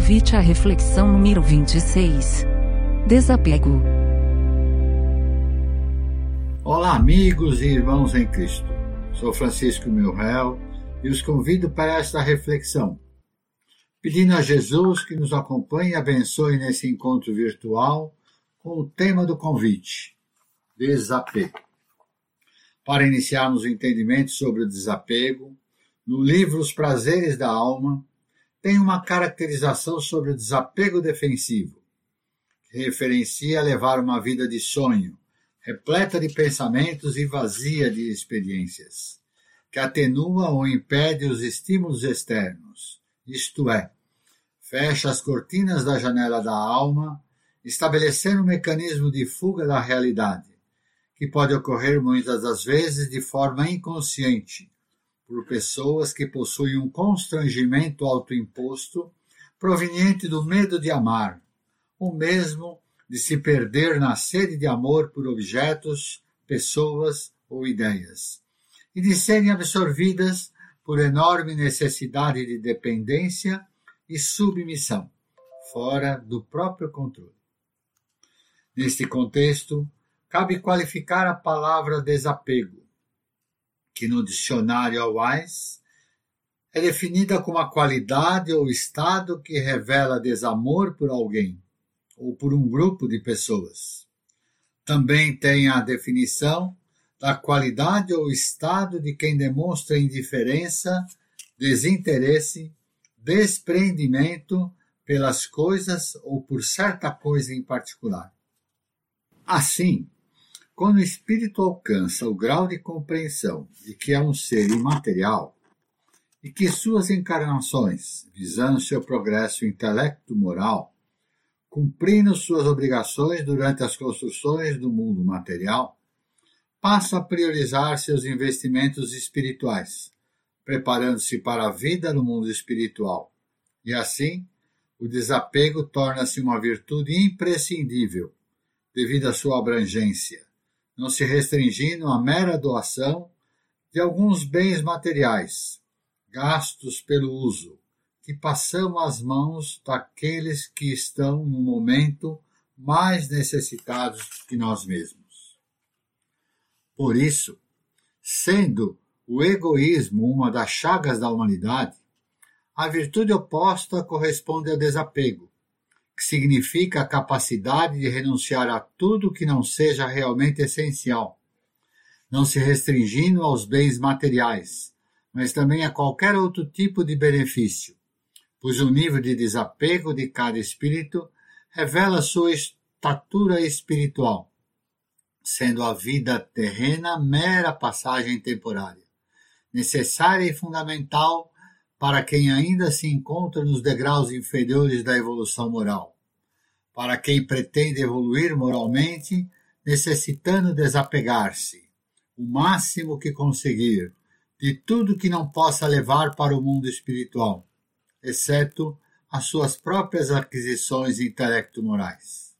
Convite à reflexão número 26. Desapego. Olá, amigos e irmãos em Cristo. Sou Francisco Milrel e os convido para esta reflexão, pedindo a Jesus que nos acompanhe e abençoe nesse encontro virtual com o tema do convite: desapego. Para iniciarmos o entendimento sobre o desapego, no livro Os Prazeres da Alma, tem uma caracterização sobre o desapego defensivo, que referencia levar uma vida de sonho, repleta de pensamentos e vazia de experiências, que atenua ou impede os estímulos externos, isto é, fecha as cortinas da janela da alma, estabelecendo um mecanismo de fuga da realidade, que pode ocorrer muitas das vezes de forma inconsciente, por pessoas que possuem um constrangimento autoimposto proveniente do medo de amar, ou mesmo de se perder na sede de amor por objetos, pessoas ou ideias, e de serem absorvidas por enorme necessidade de dependência e submissão, fora do próprio controle. Neste contexto, cabe qualificar a palavra desapego, que no dicionário Wise é definida como a qualidade ou estado que revela desamor por alguém ou por um grupo de pessoas. Também tem a definição da qualidade ou estado de quem demonstra indiferença, desinteresse, desprendimento pelas coisas ou por certa coisa em particular. Assim, quando o espírito alcança o grau de compreensão de que é um ser imaterial e que suas encarnações, visando seu progresso intelecto-moral, cumprindo suas obrigações durante as construções do mundo material, passa a priorizar seus investimentos espirituais, preparando-se para a vida no mundo espiritual. E assim, o desapego torna-se uma virtude imprescindível, devido à sua abrangência não se restringindo à mera doação de alguns bens materiais, gastos pelo uso, que passamos às mãos daqueles que estão no momento mais necessitados que nós mesmos. Por isso, sendo o egoísmo uma das chagas da humanidade, a virtude oposta corresponde ao desapego, que significa a capacidade de renunciar a tudo que não seja realmente essencial, não se restringindo aos bens materiais, mas também a qualquer outro tipo de benefício, pois o nível de desapego de cada espírito revela sua estatura espiritual, sendo a vida terrena mera passagem temporária, necessária e fundamental para quem ainda se encontra nos degraus inferiores da evolução moral, para quem pretende evoluir moralmente, necessitando desapegar-se, o máximo que conseguir, de tudo que não possa levar para o mundo espiritual, exceto as suas próprias aquisições intelecto-morais.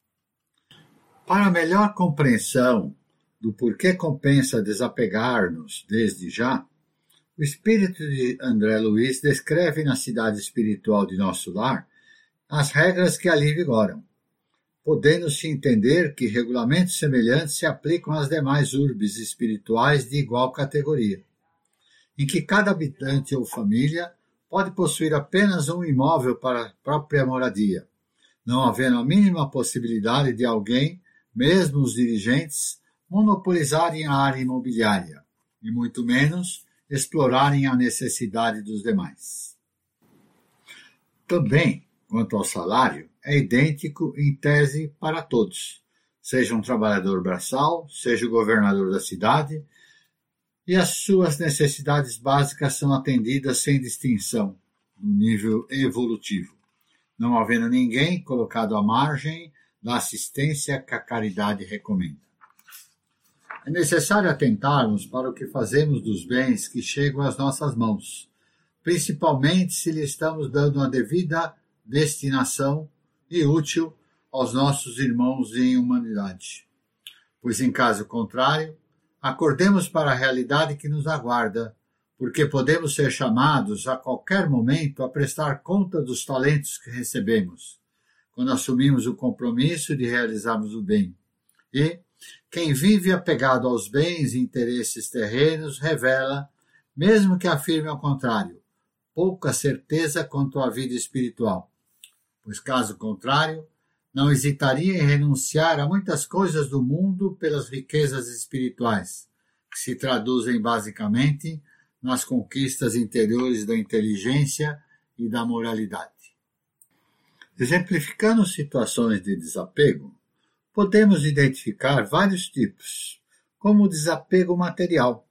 Para melhor compreensão do porquê compensa desapegar-nos desde já, o espírito de André Luiz descreve na cidade espiritual de nosso lar as regras que ali vigoram, podendo-se entender que regulamentos semelhantes se aplicam às demais urbes espirituais de igual categoria, em que cada habitante ou família pode possuir apenas um imóvel para a própria moradia, não havendo a mínima possibilidade de alguém, mesmo os dirigentes, monopolizarem a área imobiliária, e muito menos explorarem a necessidade dos demais. Também, quanto ao salário, é idêntico em tese para todos, seja um trabalhador braçal, seja o governador da cidade, e as suas necessidades básicas são atendidas sem distinção no nível evolutivo, não havendo ninguém colocado à margem da assistência que a caridade recomenda. É necessário atentarmos para o que fazemos dos bens que chegam às nossas mãos, principalmente se lhe estamos dando uma devida destinação e útil aos nossos irmãos em humanidade. Pois, em caso contrário, acordemos para a realidade que nos aguarda, porque podemos ser chamados a qualquer momento a prestar conta dos talentos que recebemos, quando assumimos o compromisso de realizarmos o bem. E quem vive apegado aos bens e interesses terrenos revela, mesmo que afirme ao contrário, pouca certeza quanto à vida espiritual, pois caso contrário, não hesitaria em renunciar a muitas coisas do mundo pelas riquezas espirituais, que se traduzem basicamente nas conquistas interiores da inteligência e da moralidade. Exemplificando situações de desapego, podemos identificar vários tipos, como o desapego material,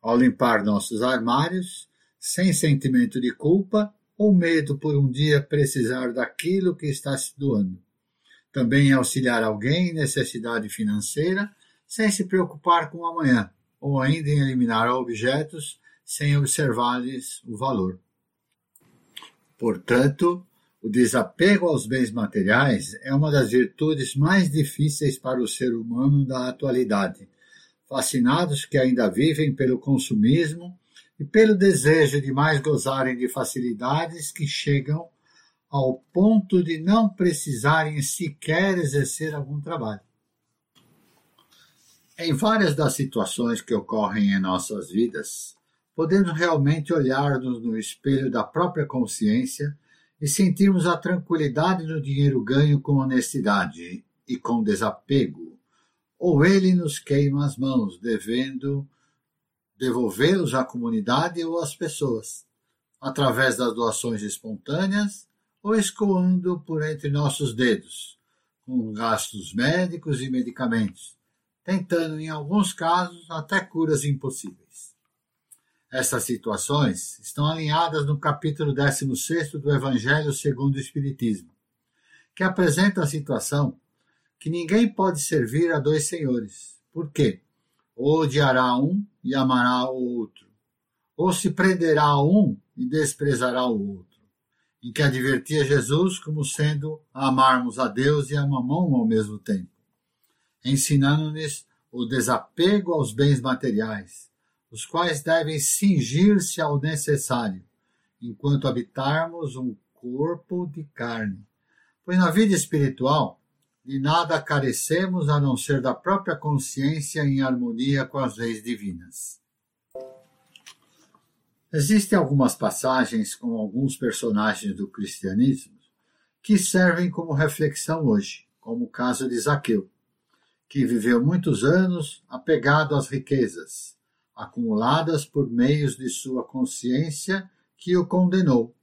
ao limpar nossos armários, sem sentimento de culpa ou medo por um dia precisar daquilo que está se doando. Também auxiliar alguém em necessidade financeira, sem se preocupar com o amanhã, ou ainda em eliminar objetos sem observar-lhes o valor. Portanto, o desapego aos bens materiais é uma das virtudes mais difíceis para o ser humano da atualidade, fascinados que ainda vivem pelo consumismo e pelo desejo de mais gozarem de facilidades que chegam ao ponto de não precisarem sequer exercer algum trabalho. Em várias das situações que ocorrem em nossas vidas, podemos realmente olhar-nos no espelho da própria consciência e sentirmos a tranquilidade no dinheiro ganho com honestidade e com desapego, ou ele nos queima as mãos, devendo devolvê-los à comunidade ou às pessoas, através das doações espontâneas ou escoando por entre nossos dedos, com gastos médicos e medicamentos, tentando, em alguns casos, até curas impossíveis. Essas situações estão alinhadas no capítulo 16 do Evangelho segundo o Espiritismo, que apresenta a situação que ninguém pode servir a dois senhores. Por quê? Ou odiará um e amará o outro, ou se prenderá a um e desprezará o outro, em que advertia Jesus como sendo amarmos a Deus e a mamão ao mesmo tempo, ensinando-nos o desapego aos bens materiais, os quais devem cingir-se ao necessário, enquanto habitarmos um corpo de carne. Pois na vida espiritual, de nada carecemos a não ser da própria consciência em harmonia com as leis divinas. Existem algumas passagens com alguns personagens do cristianismo que servem como reflexão hoje, como o caso de Zaqueu, que viveu muitos anos apegado às riquezas, acumuladas por meios de sua consciência que o condenou.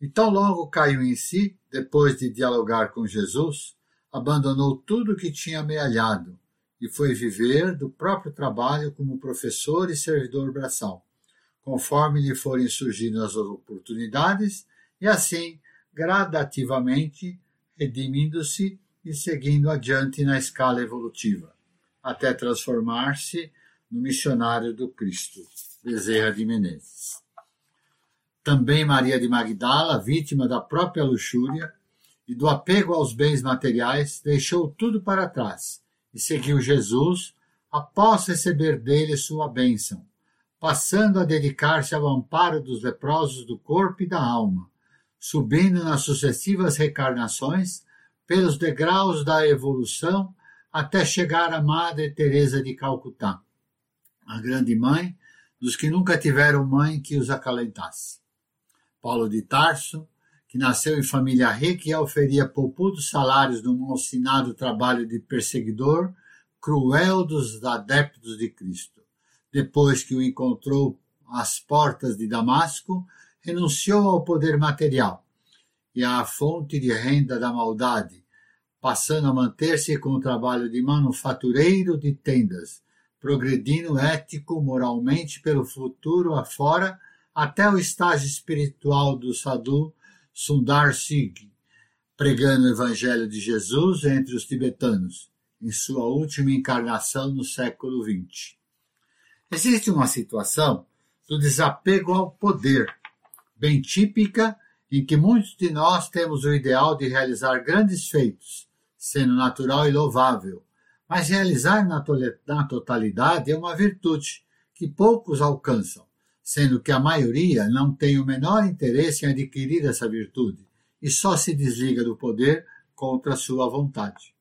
E tão logo caiu em si, depois de dialogar com Jesus, abandonou tudo o que tinha amealhado e foi viver do próprio trabalho como professor e servidor braçal, conforme lhe forem surgindo as oportunidades, e assim, gradativamente, redimindo-se e seguindo adiante na escala evolutiva, até transformar-se no missionário do Cristo, Bezerra de Menezes. Também Maria de Magdala, vítima da própria luxúria e do apego aos bens materiais, deixou tudo para trás e seguiu Jesus após receber dele sua bênção, passando a dedicar-se ao amparo dos leprosos do corpo e da alma, subindo nas sucessivas recarnações pelos degraus da evolução até chegar à Madre Teresa de Calcutá a grande mãe dos que nunca tiveram mãe que os acalentasse. Paulo de Tarso, que nasceu em família rica e oferia poupudos salários num malsinado trabalho de perseguidor, cruel dos adeptos de Cristo. Depois que o encontrou às portas de Damasco, renunciou ao poder material e à fonte de renda da maldade, passando a manter-se com o trabalho de manufatureiro de tendas, progredindo ético, moralmente pelo futuro afora, até o estágio espiritual do sadhu Sundar Singh, pregando o Evangelho de Jesus entre os tibetanos, em sua última encarnação no século XX. Existe uma situação do desapego ao poder, bem típica, em que muitos de nós temos o ideal de realizar grandes feitos, sendo natural e louvável, mas realizar na totalidade é uma virtude que poucos alcançam, sendo que a maioria não tem o menor interesse em adquirir essa virtude e só se desliga do poder contra sua vontade.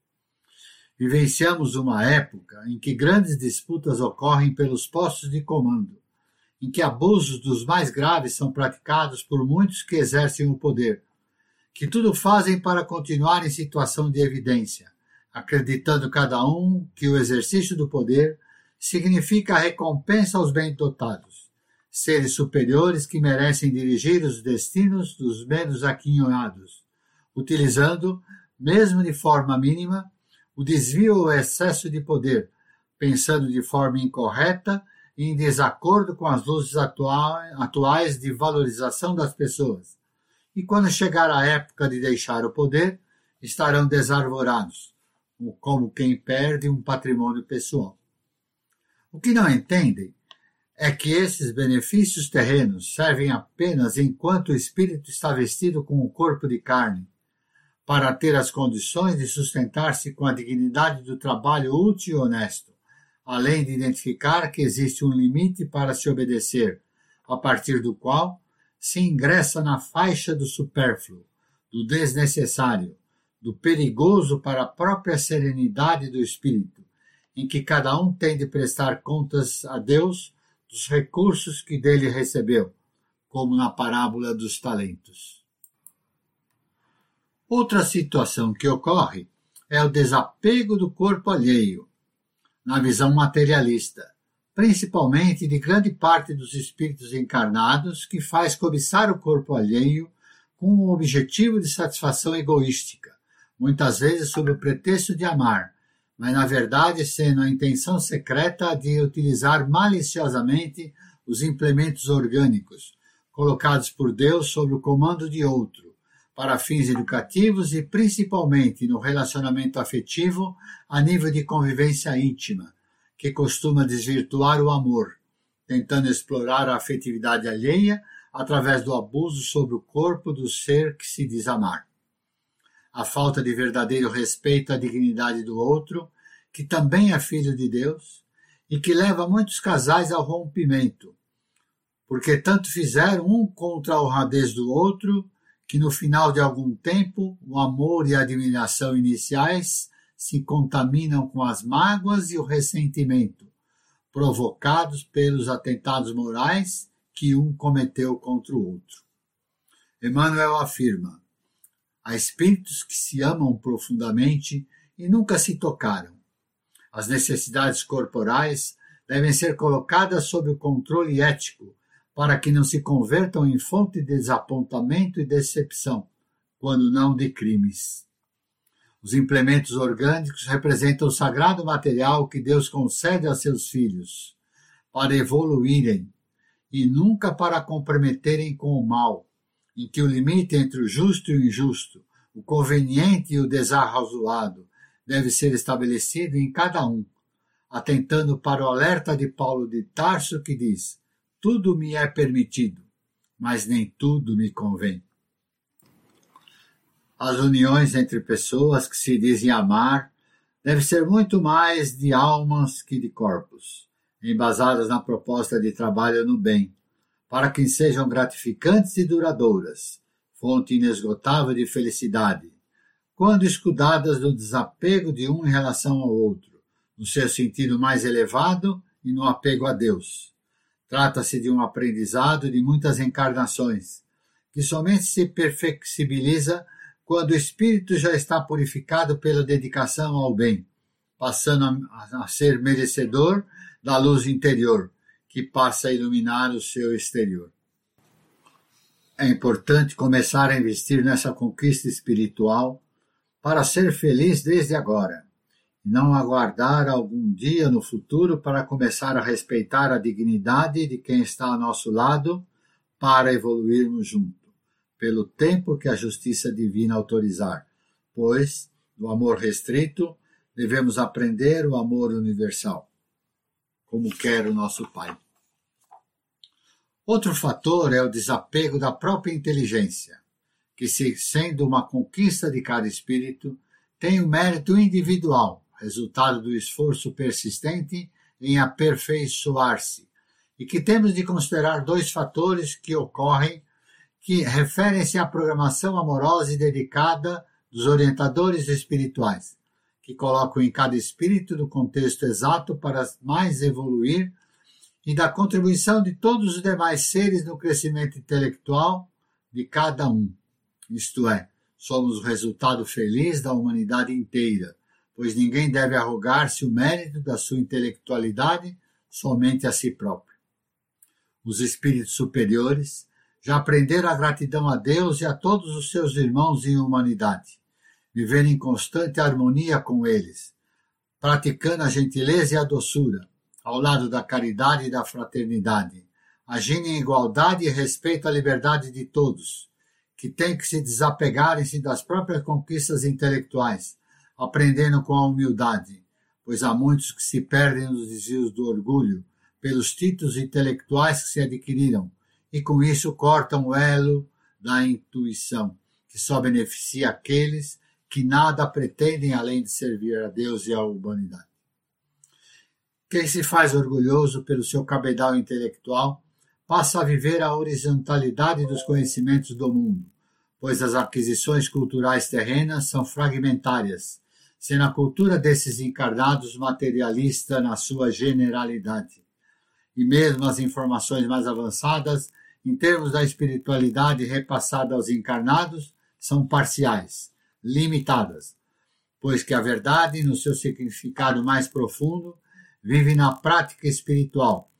Vivenciamos uma época em que grandes disputas ocorrem pelos postos de comando, em que abusos dos mais graves são praticados por muitos que exercem o poder, que tudo fazem para continuar em situação de evidência, acreditando cada um que o exercício do poder significa recompensa aos bem-dotados, seres superiores que merecem dirigir os destinos dos menos aquinhoados, utilizando, mesmo de forma mínima, o desvio ou excesso de poder, pensando de forma incorreta e em desacordo com as luzes atuais de valorização das pessoas. E quando chegar a época de deixar o poder, estarão desarvorados, como quem perde um patrimônio pessoal. O que não entendem é que esses benefícios terrenos servem apenas enquanto o espírito está vestido com o corpo de carne, para ter as condições de sustentar-se com a dignidade do trabalho útil e honesto, além de identificar que existe um limite para se obedecer, a partir do qual se ingressa na faixa do supérfluo, do desnecessário, do perigoso para a própria serenidade do espírito, em que cada um tem de prestar contas a Deus dos recursos que dele recebeu, como na parábola dos talentos. Outra situação que ocorre é o desapego do corpo alheio, na visão materialista, principalmente de grande parte dos espíritos encarnados que faz cobiçar o corpo alheio com o objetivo de satisfação egoística, muitas vezes sob o pretexto de amar, mas na verdade sendo a intenção secreta de utilizar maliciosamente os implementos orgânicos, colocados por Deus sob o comando de outro, para fins educativos e principalmente no relacionamento afetivo a nível de convivência íntima, que costuma desvirtuar o amor, tentando explorar a afetividade alheia através do abuso sobre o corpo do ser que se diz amar a falta de verdadeiro respeito à dignidade do outro, que também é filho de Deus, e que leva muitos casais ao rompimento, porque tanto fizeram um contra a honradez do outro, que no final de algum tempo o amor e a admiração iniciais se contaminam com as mágoas e o ressentimento, provocados pelos atentados morais que um cometeu contra o outro. Emmanuel afirma: Há espíritos que se amam profundamente e nunca se tocaram. As necessidades corporais devem ser colocadas sob o controle ético para que não se convertam em fonte de desapontamento e decepção, quando não de crimes. Os implementos orgânicos representam o sagrado material que Deus concede a seus filhos para evoluírem e nunca para comprometerem com o mal, em que o limite entre o justo e o injusto, o conveniente e o desarrazoado deve ser estabelecido em cada um, atentando para o alerta de Paulo de Tarso que diz: Tudo me é permitido, mas nem tudo me convém. As uniões entre pessoas que se dizem amar devem ser muito mais de almas que de corpos, embasadas na proposta de trabalho no bem, para que sejam gratificantes e duradouras, fonte inesgotável de felicidade, quando escudadas do desapego de um em relação ao outro, no seu sentido mais elevado e no apego a Deus. Trata-se de um aprendizado de muitas encarnações, que somente se perfectibiliza quando o espírito já está purificado pela dedicação ao bem, passando a, a ser merecedor da luz interior, que passa a iluminar o seu exterior. É importante começar a investir nessa conquista espiritual para ser feliz desde agora, e não aguardar algum dia no futuro para começar a respeitar a dignidade de quem está ao nosso lado para evoluirmos junto, pelo tempo que a justiça divina autorizar, pois, do amor restrito, devemos aprender o amor universal como quer o nosso Pai. Outro fator é o desapego da própria inteligência, que, se sendo uma conquista de cada espírito, tem o um mérito individual, resultado do esforço persistente em aperfeiçoar-se, e que temos de considerar dois fatores que ocorrem que referem-se à programação amorosa e dedicada dos orientadores espirituais, que colocam em cada espírito no contexto exato para mais evoluir e da contribuição de todos os demais seres no crescimento intelectual de cada um. Isto é, somos o resultado feliz da humanidade inteira, pois ninguém deve arrogar-se o mérito da sua intelectualidade somente a si próprio. Os espíritos superiores já aprenderam a gratidão a Deus e a todos os seus irmãos em humanidade, vivendo em constante harmonia com eles, praticando a gentileza e a doçura, ao lado da caridade e da fraternidade, agindo em igualdade e respeito à liberdade de todos, que têm que se desapegarem-se das próprias conquistas intelectuais, aprendendo com a humildade, pois há muitos que se perdem nos desvios do orgulho, pelos títulos intelectuais que se adquiriram, e com isso cortam o elo da intuição, que só beneficia aqueles que nada pretendem além de servir a Deus e à humanidade. Quem se faz orgulhoso pelo seu cabedal intelectual passa a viver a horizontalidade dos conhecimentos do mundo, pois as aquisições culturais terrenas são fragmentárias, sendo a cultura desses encarnados materialista na sua generalidade. E mesmo as informações mais avançadas em termos da espiritualidade repassada aos encarnados, são parciais, limitadas, pois que a verdade, no seu significado mais profundo, vive na prática espiritual,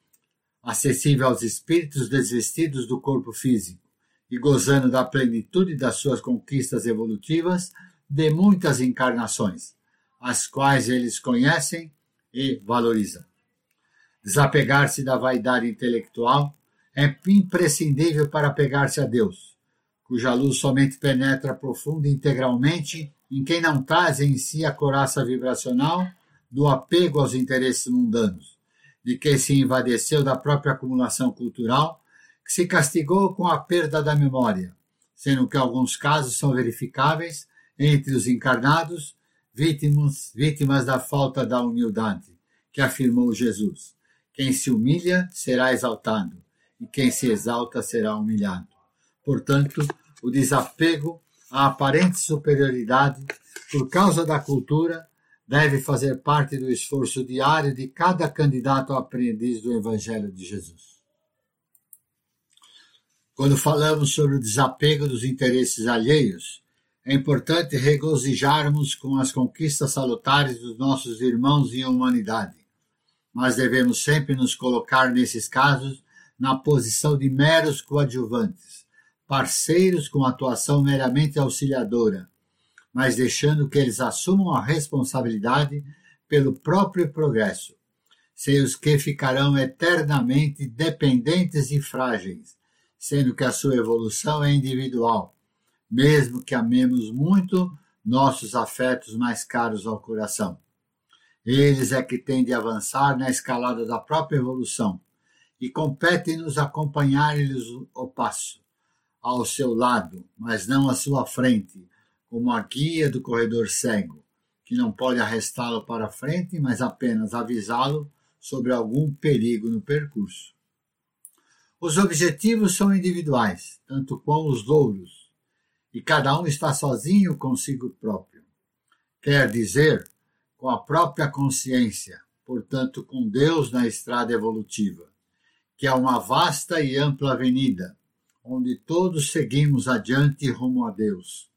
acessível aos espíritos desvestidos do corpo físico e gozando da plenitude das suas conquistas evolutivas de muitas encarnações, as quais eles conhecem e valorizam. Desapegar-se da vaidade intelectual é imprescindível para pegar-se a Deus, cuja luz somente penetra profunda e integralmente em quem não traz em si a coraça vibracional do apego aos interesses mundanos, de quem se invadeceu da própria acumulação cultural, que se castigou com a perda da memória, sendo que alguns casos são verificáveis entre os encarnados, vítimas, vítimas da falta da humildade, que afirmou Jesus. Quem se humilha será exaltado, e quem se exalta será humilhado. Portanto, o desapego à aparente superioridade por causa da cultura deve fazer parte do esforço diário de cada candidato aprendiz do Evangelho de Jesus. Quando falamos sobre o desapego dos interesses alheios, é importante regozijarmos com as conquistas salutares dos nossos irmãos em humanidade, mas devemos sempre nos colocar nesses casos na posição de meros coadjuvantes, parceiros com atuação meramente auxiliadora, mas deixando que eles assumam a responsabilidade pelo próprio progresso, sem os que ficarão eternamente dependentes e frágeis, sendo que a sua evolução é individual, mesmo que amemos muito nossos afetos mais caros ao coração. Eles é que têm de avançar na escalada da própria evolução, e compete-nos acompanhar-lhes o passo, ao seu lado, mas não à sua frente, como a guia do corredor cego, que não pode arrestá-lo para frente, mas apenas avisá-lo sobre algum perigo no percurso. Os objetivos são individuais, tanto como os louros, e cada um está sozinho consigo próprio. Quer dizer, com a própria consciência, portanto, com Deus na estrada evolutiva que é uma vasta e ampla avenida, onde todos seguimos adiante rumo a Deus.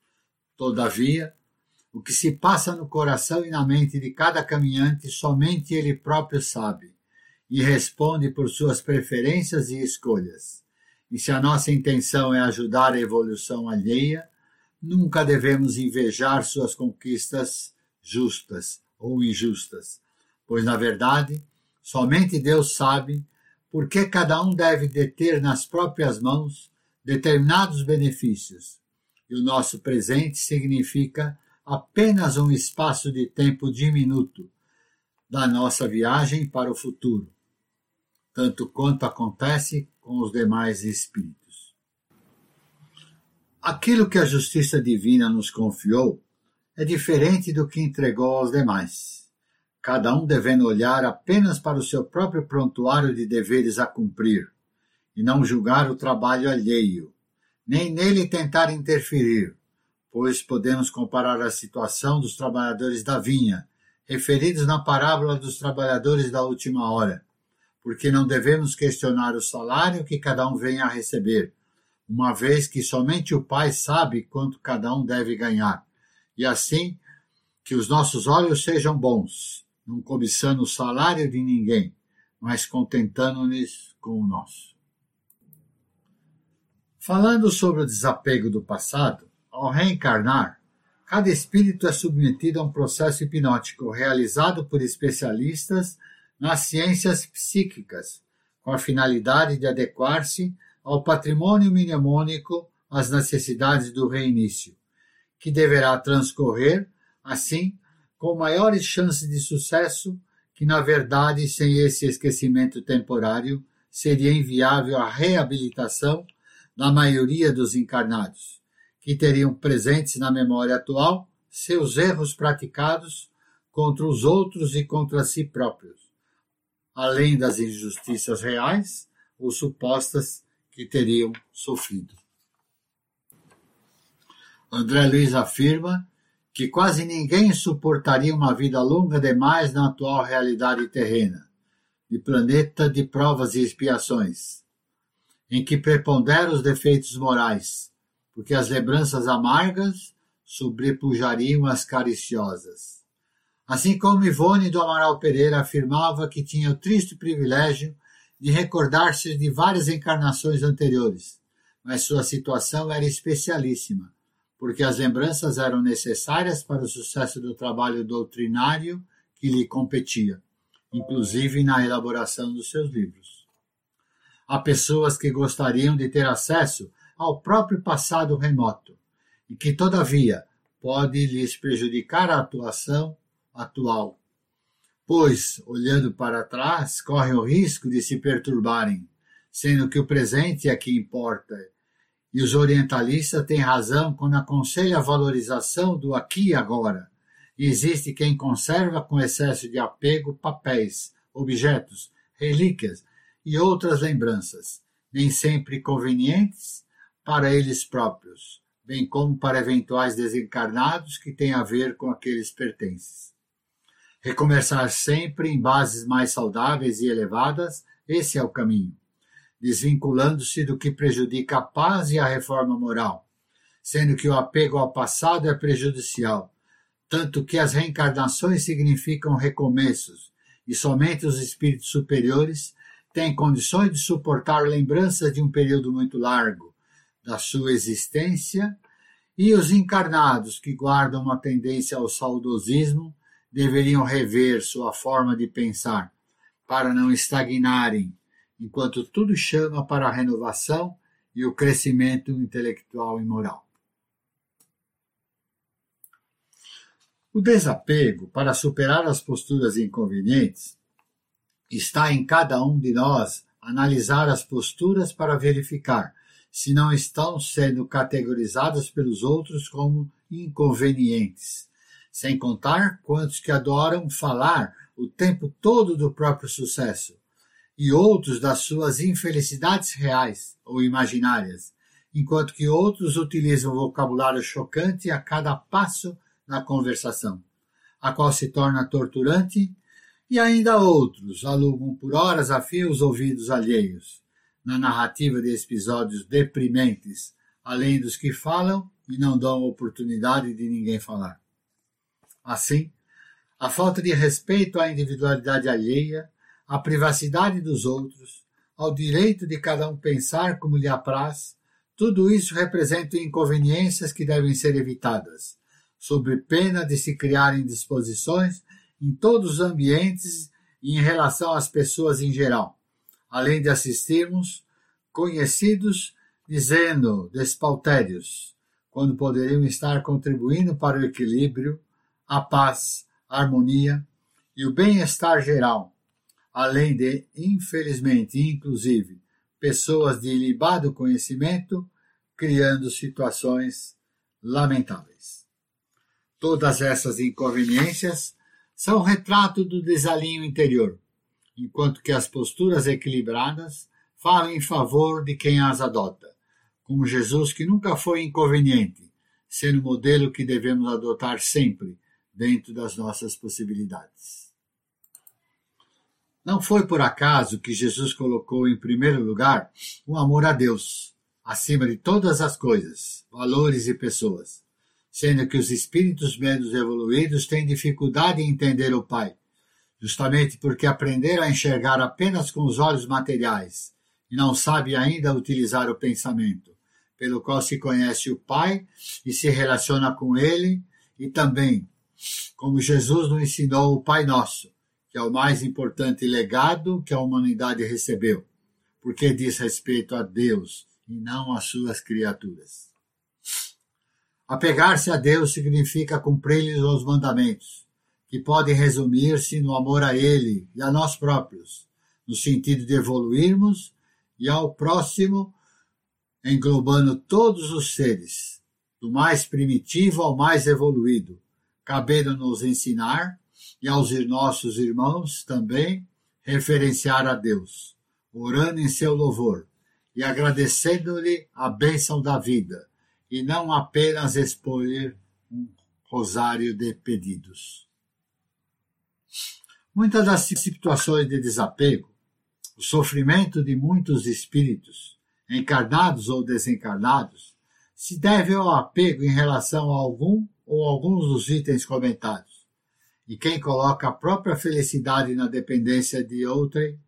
Todavia, o que se passa no coração e na mente de cada caminhante somente ele próprio sabe e responde por suas preferências e escolhas. E se a nossa intenção é ajudar a evolução alheia, nunca devemos invejar suas conquistas justas ou injustas, pois, na verdade, somente Deus sabe porque cada um deve deter nas próprias mãos determinados benefícios. E o nosso presente significa apenas um espaço de tempo diminuto da nossa viagem para o futuro, tanto quanto acontece com os demais espíritos. Aquilo que a justiça divina nos confiou é diferente do que entregou aos demais. cada um devendo olhar apenas para o seu próprio prontuário de deveres a cumprir, e não julgar o trabalho alheio, nem nele tentar interferir, pois podemos comparar a situação dos trabalhadores da vinha, referidos na parábola dos trabalhadores da última hora, porque não devemos questionar o salário que cada um venha a receber, uma vez que somente o Pai sabe quanto cada um deve ganhar, e assim que os nossos olhos sejam bons, não cobiçando o salário de ninguém, mas contentando-nos com o nosso. Falando sobre o desapego do passado, ao reencarnar, cada espírito é submetido a um processo hipnótico realizado por especialistas nas ciências psíquicas, com a finalidade de adequar-se ao patrimônio mnemônico às necessidades do reinício, que deverá transcorrer, assim, com maiores chances de sucesso, que na verdade, sem esse esquecimento temporário, seria inviável a reabilitação da maioria dos encarnados, que teriam presentes na memória atual seus erros praticados contra os outros e contra si próprios, além das injustiças reais ou supostas que teriam sofrido. André Luiz afirma que quase ninguém suportaria uma vida longa demais na atual realidade terrena, de planeta de provas e expiações, em que preponderam os defeitos morais, porque as lembranças amargas sobrepujariam as cariciosas. Assim como Ivone do Amaral Pereira afirmava que tinha o triste privilégio de recordar-se de várias encarnações anteriores, mas sua situação era especialíssima, porque as lembranças eram necessárias para o sucesso do trabalho doutrinário que lhe competia, inclusive na elaboração dos seus livros. Há pessoas que gostariam de ter acesso ao próprio passado remoto e que, todavia, pode lhes prejudicar a atuação atual, pois, olhando para trás, correm o risco de se perturbarem, sendo que o presente é que importa. E os orientalistas têm razão quando aconselham a valorização do aqui e agora. E existe quem conserva com excesso de apego papéis, objetos, relíquias e outras lembranças, nem sempre convenientes para eles próprios, bem como para eventuais desencarnados que têm a ver com aqueles pertences. Recomeçar sempre em bases mais saudáveis e elevadas, esse é o caminho, desvinculando-se do que prejudica a paz e a reforma moral, sendo que o apego ao passado é prejudicial, tanto que as reencarnações significam recomeços, e somente os espíritos superiores têm condições de suportar lembranças de um período muito largo da sua existência, e os encarnados que guardam uma tendência ao saudosismo deveriam rever sua forma de pensar, para não estagnarem, enquanto tudo chama para a renovação e o crescimento intelectual e moral. O desapego para superar as posturas inconvenientes está em cada um de nós analisar as posturas para verificar se não estão sendo categorizadas pelos outros como inconvenientes sem contar quantos que adoram falar o tempo todo do próprio sucesso, e outros das suas infelicidades reais ou imaginárias, enquanto que outros utilizam vocabulário chocante a cada passo na conversação, a qual se torna torturante, e ainda outros alugam por horas a fio os ouvidos alheios, na narrativa de episódios deprimentes, além dos que falam e não dão oportunidade de ninguém falar. Assim, a falta de respeito à individualidade alheia, à privacidade dos outros, ao direito de cada um pensar como lhe apraz, tudo isso representa inconveniências que devem ser evitadas, sob pena de se criarem disposições em todos os ambientes e em relação às pessoas em geral, além de assistirmos conhecidos dizendo despautérios, quando poderiam estar contribuindo para o equilíbrio a paz, a harmonia e o bem-estar geral, além de, infelizmente, inclusive, pessoas de ilibado conhecimento criando situações lamentáveis. Todas essas inconveniências são retrato do desalinho interior, enquanto que as posturas equilibradas falam em favor de quem as adota, como Jesus que nunca foi inconveniente, sendo o modelo que devemos adotar sempre dentro das nossas possibilidades. Não foi por acaso que Jesus colocou em primeiro lugar o amor a Deus, acima de todas as coisas, valores e pessoas, sendo que os espíritos menos evoluídos têm dificuldade em entender o Pai, justamente porque aprenderam a enxergar apenas com os olhos materiais e não sabem ainda utilizar o pensamento, pelo qual se conhece o Pai e se relaciona com Ele, e também, como Jesus nos ensinou o Pai Nosso, que é o mais importante legado que a humanidade recebeu, porque diz respeito a Deus e não às suas criaturas. Apegar-se a Deus significa cumprir-lhes os mandamentos, que podem resumir-se no amor a Ele e a nós próprios, no sentido de evoluirmos e ao próximo, englobando todos os seres, do mais primitivo ao mais evoluído, cabendo-nos ensinar e aos nossos irmãos também referenciar a Deus, orando em seu louvor e agradecendo-lhe a bênção da vida, e não apenas expor-lhe um rosário de pedidos. Muitas das situações de desapego, o sofrimento de muitos espíritos, encarnados ou desencarnados, se deve ao apego em relação a algum ou alguns dos itens comentados e quem coloca a própria felicidade na dependência de outrem,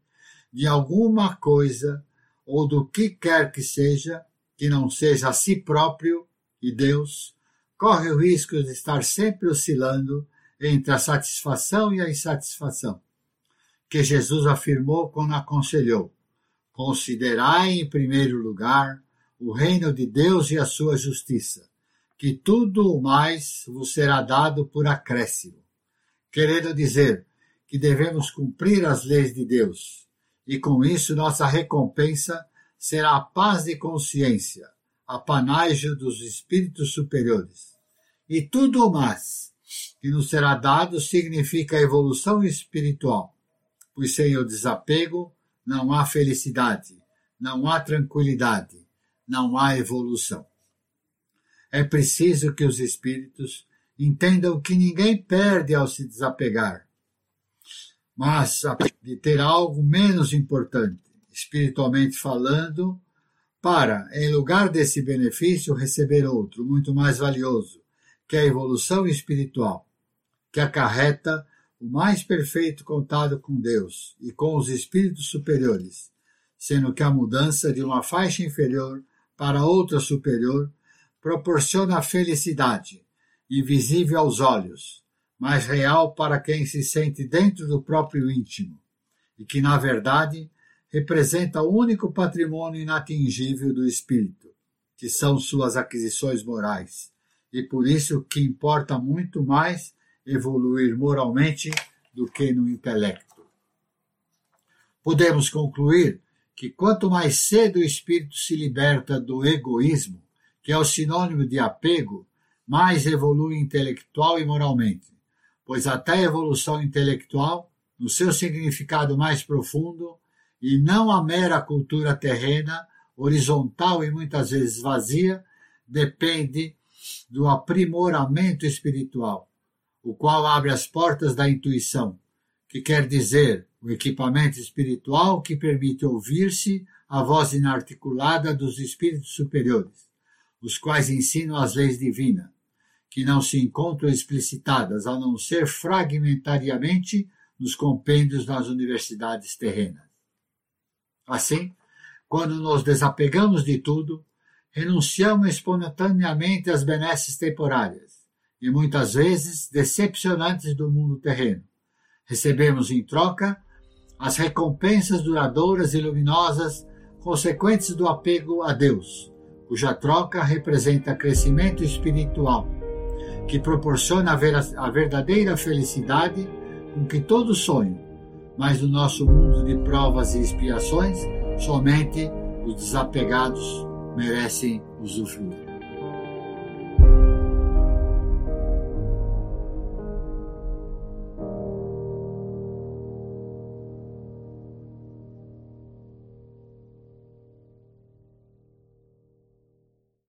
de alguma coisa ou do que quer que seja, que não seja a si próprio e Deus, corre o risco de estar sempre oscilando entre a satisfação e a insatisfação, que Jesus afirmou quando aconselhou: Considerai em primeiro lugar o reino de Deus e a sua justiça, que tudo o mais vos será dado por acréscimo querendo dizer que devemos cumprir as leis de Deus, e com isso nossa recompensa será a paz de consciência, a panágio dos espíritos superiores. E tudo o mais que nos será dado significa evolução espiritual, pois sem o desapego não há felicidade, não há tranquilidade, não há evolução. É preciso que os espíritos entendam que ninguém perde ao se desapegar, mas de ter algo menos importante, espiritualmente falando, para, em lugar desse benefício, receber outro, muito mais valioso, que é a evolução espiritual, que acarreta o mais perfeito contato com Deus e com os espíritos superiores, sendo que a mudança de uma faixa inferior para outra superior proporciona felicidade, invisível aos olhos, mas real para quem se sente dentro do próprio íntimo, e que, na verdade, representa o único patrimônio inatingível do espírito, que são suas aquisições morais, e por isso que importa muito mais evoluir moralmente do que no intelecto. Podemos concluir que quanto mais cedo o espírito se liberta do egoísmo, que é o sinônimo de apego, mais evolui intelectual e moralmente, pois até a evolução intelectual, no seu significado mais profundo, e não a mera cultura terrena, horizontal e muitas vezes vazia, depende do aprimoramento espiritual, o qual abre as portas da intuição, que quer dizer o equipamento espiritual que permite ouvir-se a voz inarticulada dos espíritos superiores, os quais ensinam as leis divinas, que não se encontram explicitadas, a não ser fragmentariamente, nos compêndios das universidades terrenas. Assim, quando nos desapegamos de tudo, renunciamos espontaneamente às benesses temporárias e muitas vezes decepcionantes do mundo terreno. Recebemos em troca as recompensas duradouras e luminosas consequentes do apego a Deus, cuja troca representa crescimento espiritual que proporciona a verdadeira felicidade com que todos sonham, mas no nosso mundo de provas e expiações, somente os desapegados merecem usufruir.